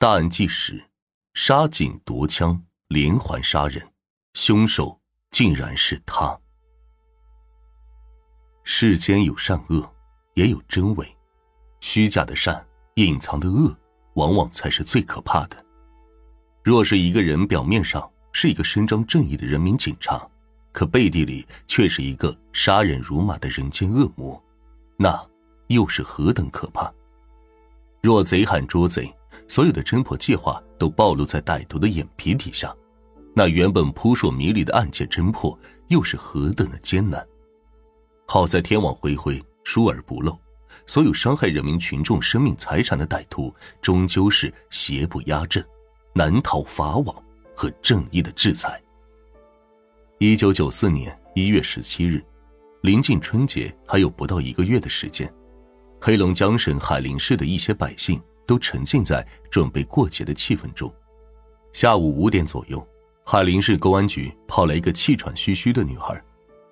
大案纪实：杀警夺枪，连环杀人，凶手竟然是他。世间有善恶，也有真伪，虚假的善，隐藏的恶，往往才是最可怕的。若是一个人表面上是一个伸张正义的人民警察，可背地里却是一个杀人如麻的人间恶魔，那又是何等可怕！若贼喊捉贼。所有的侦破计划都暴露在歹徒的眼皮底下，那原本扑朔迷离的案件侦破又是何等的艰难。好在天网恢恢，疏而不漏，所有伤害人民群众生命财产的歹徒终究是邪不压正，难逃法网和正义的制裁。一九九四年一月十七日，临近春节还有不到一个月的时间，黑龙江省海林市的一些百姓。都沉浸在准备过节的气氛中。下午五点左右，海林市公安局跑来一个气喘吁吁的女孩，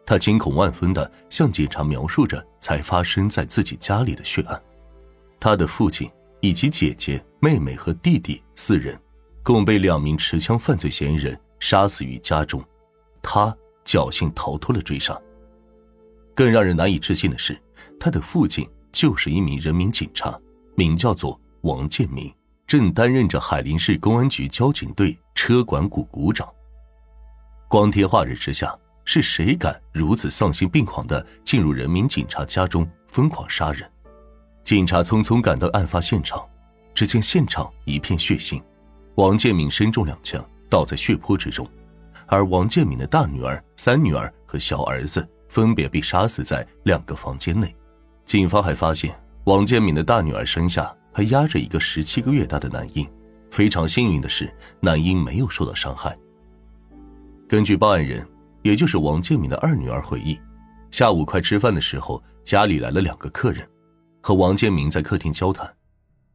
她惊恐万分地向警察描述着才发生在自己家里的血案。她的父亲以及姐姐、妹妹和弟弟四人，共被两名持枪犯罪嫌疑人杀死于家中。她侥幸逃脱了追杀。更让人难以置信的是，她的父亲就是一名人民警察，名叫做。王建明正担任着海林市公安局交警队车管股股长。光天化日之下，是谁敢如此丧心病狂的进入人民警察家中疯狂杀人？警察匆匆赶到案发现场，只见现场一片血腥，王建明身中两枪，倒在血泊之中，而王建明的大女儿、三女儿和小儿子分别被杀死在两个房间内。警方还发现，王建明的大女儿身下。还压着一个十七个月大的男婴，非常幸运的是，男婴没有受到伤害。根据报案人，也就是王建敏的二女儿回忆，下午快吃饭的时候，家里来了两个客人，和王建明在客厅交谈。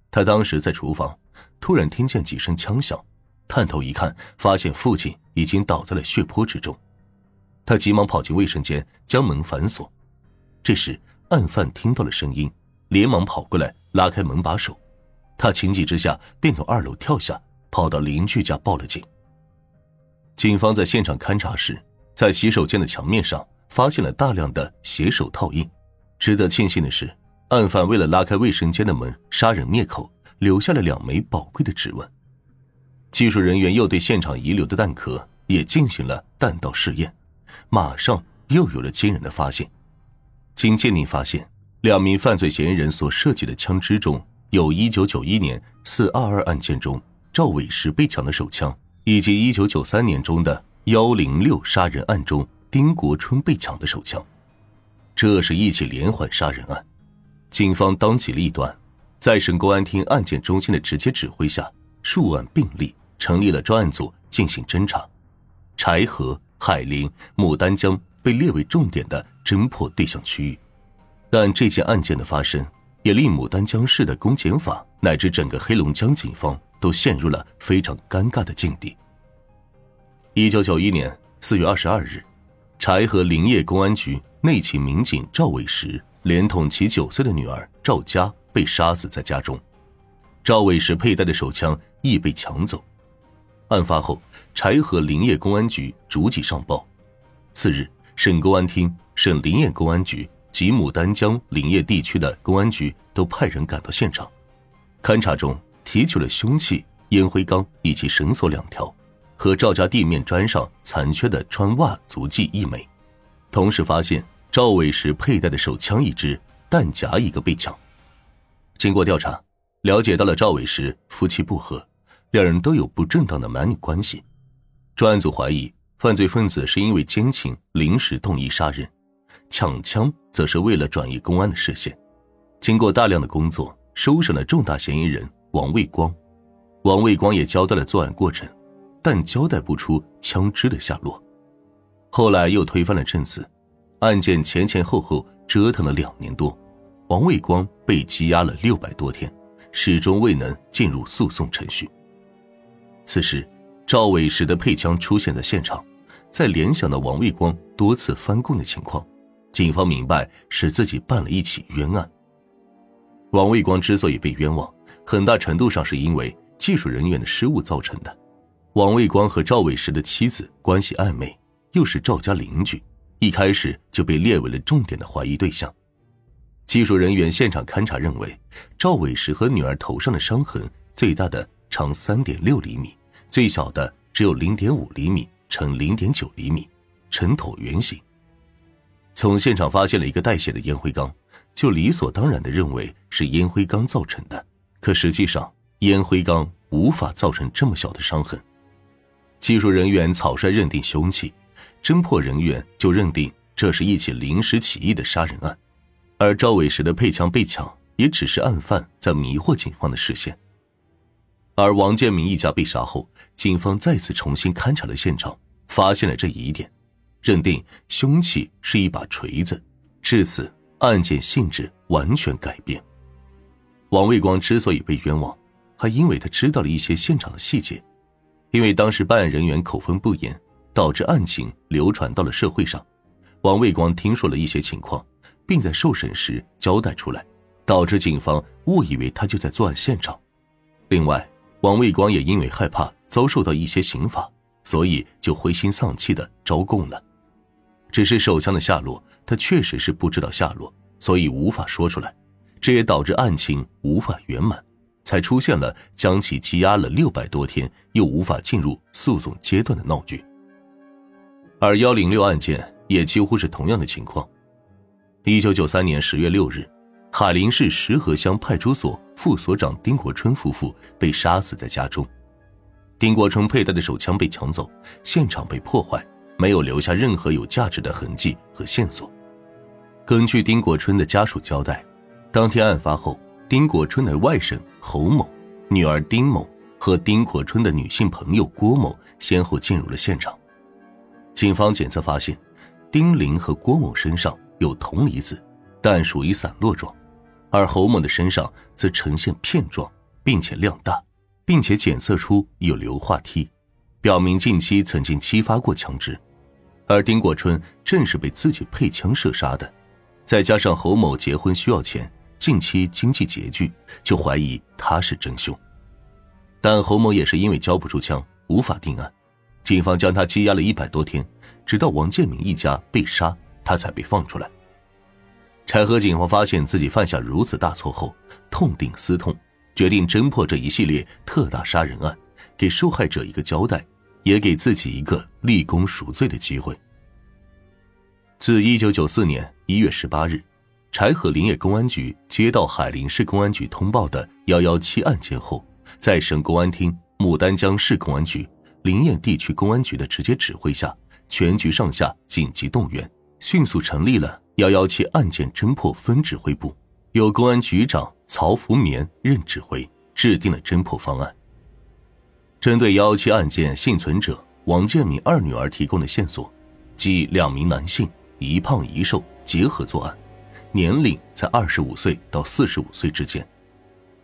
他当时在厨房，突然听见几声枪响，探头一看，发现父亲已经倒在了血泊之中。他急忙跑进卫生间，将门反锁。这时，案犯听到了声音，连忙跑过来。拉开门把手，他情急之下便从二楼跳下，跑到邻居家报了警。警方在现场勘查时，在洗手间的墙面上发现了大量的血手套印。值得庆幸的是，案犯为了拉开卫生间的门杀人灭口，留下了两枚宝贵的指纹。技术人员又对现场遗留的弹壳也进行了弹道试验，马上又有了惊人的发现。经鉴定发现。两名犯罪嫌疑人所设计的枪支中，有1991年422案件中赵伟石被抢的手枪，以及1993年中的106杀人案中丁国春被抢的手枪。这是一起连环杀人案。警方当机立断，在省公安厅案件中心的直接指挥下，数案并立，成立了专案组进行侦查。柴河、海林、牡丹江被列为重点的侦破对象区域。但这件案件的发生，也令牡丹江市的公检法乃至整个黑龙江警方都陷入了非常尴尬的境地。一九九一年四月二十二日，柴河林业公安局内勤民警赵伟石连同其九岁的女儿赵佳被杀死在家中，赵伟石佩戴的手枪亦被抢走。案发后，柴河林业公安局逐级上报。次日，省公安厅、省林业公安局。及牡丹江林业地区的公安局都派人赶到现场，勘查中提取了凶器、烟灰缸以及绳索两条，和赵家地面砖上残缺的穿袜足迹一枚，同时发现赵伟时佩戴的手枪一支、弹夹一个被抢。经过调查，了解到了赵伟时夫妻不和，两人都有不正当的男女关系。专案组怀疑犯罪分子是因为奸情临时动意杀人。抢枪则是为了转移公安的视线。经过大量的工作，收审了重大嫌疑人王卫光。王卫光也交代了作案过程，但交代不出枪支的下落。后来又推翻了证词，案件前前后后折腾了两年多，王卫光被羁押了六百多天，始终未能进入诉讼程序。此时，赵伟石的配枪出现在现场，在联想到王卫光多次翻供的情况。警方明白是自己办了一起冤案。王卫光之所以被冤枉，很大程度上是因为技术人员的失误造成的。王卫光和赵伟石的妻子关系暧昧，又是赵家邻居，一开始就被列为了重点的怀疑对象。技术人员现场勘查认为，赵伟石和女儿头上的伤痕，最大的长三点六厘米，最小的只有零点五厘米乘零点九厘米，呈椭圆形。从现场发现了一个带血的烟灰缸，就理所当然的认为是烟灰缸造成的。可实际上，烟灰缸无法造成这么小的伤痕。技术人员草率认定凶器，侦破人员就认定这是一起临时起意的杀人案。而赵伟石的配枪被抢，也只是案犯在迷惑警方的视线。而王建民一家被杀后，警方再次重新勘察了现场，发现了这疑点。认定凶器是一把锤子，至此案件性质完全改变。王卫光之所以被冤枉，还因为他知道了一些现场的细节。因为当时办案人员口风不严，导致案情流传到了社会上。王卫光听说了一些情况，并在受审时交代出来，导致警方误以为他就在作案现场。另外，王卫光也因为害怕遭受到一些刑罚，所以就灰心丧气的招供了。只是手枪的下落，他确实是不知道下落，所以无法说出来，这也导致案情无法圆满，才出现了将其羁押了六百多天又无法进入诉讼阶段的闹剧。而幺零六案件也几乎是同样的情况。一九九三年十月六日，海林市石河乡派出所副所长丁国春夫妇被杀死在家中，丁国春佩戴的手枪被抢走，现场被破坏。没有留下任何有价值的痕迹和线索。根据丁国春的家属交代，当天案发后，丁国春的外甥侯某、女儿丁某和丁国春的女性朋友郭某先后进入了现场。警方检测发现，丁玲和郭某身上有铜离子，但属于散落状，而侯某的身上则呈现片状，并且量大，并且检测出有硫化梯，表明近期曾经激发过枪支。而丁国春正是被自己配枪射杀的，再加上侯某结婚需要钱，近期经济拮据，就怀疑他是真凶。但侯某也是因为交不出枪，无法定案，警方将他羁押了一百多天，直到王建民一家被杀，他才被放出来。柴河警方发现自己犯下如此大错后，痛定思痛，决定侦破这一系列特大杀人案，给受害者一个交代。也给自己一个立功赎罪的机会。自一九九四年一月十八日，柴河林业公安局接到海林市公安局通报的幺幺七案件后，在省公安厅、牡丹江市公安局、林业地区公安局的直接指挥下，全局上下紧急动员，迅速成立了幺幺七案件侦破分指挥部，由公安局长曹福绵任指挥，制定了侦破方案。针对幺幺七案件幸存者王建敏二女儿提供的线索，即两名男性一胖一瘦结合作案，年龄在二十五岁到四十五岁之间。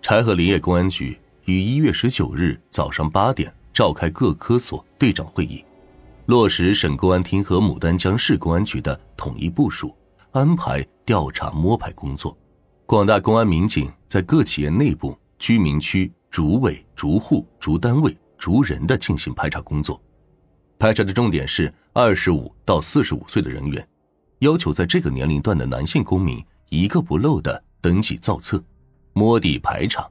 柴河林业公安局于一月十九日早上八点召开各科所队长会议，落实省公安厅和牡丹江市公安局的统一部署，安排调查摸排工作。广大公安民警在各企业内部、居民区逐委、逐户、逐单位。逐人的进行排查工作，排查的重点是二十五到四十五岁的人员，要求在这个年龄段的男性公民一个不漏的登记造册，摸底排查，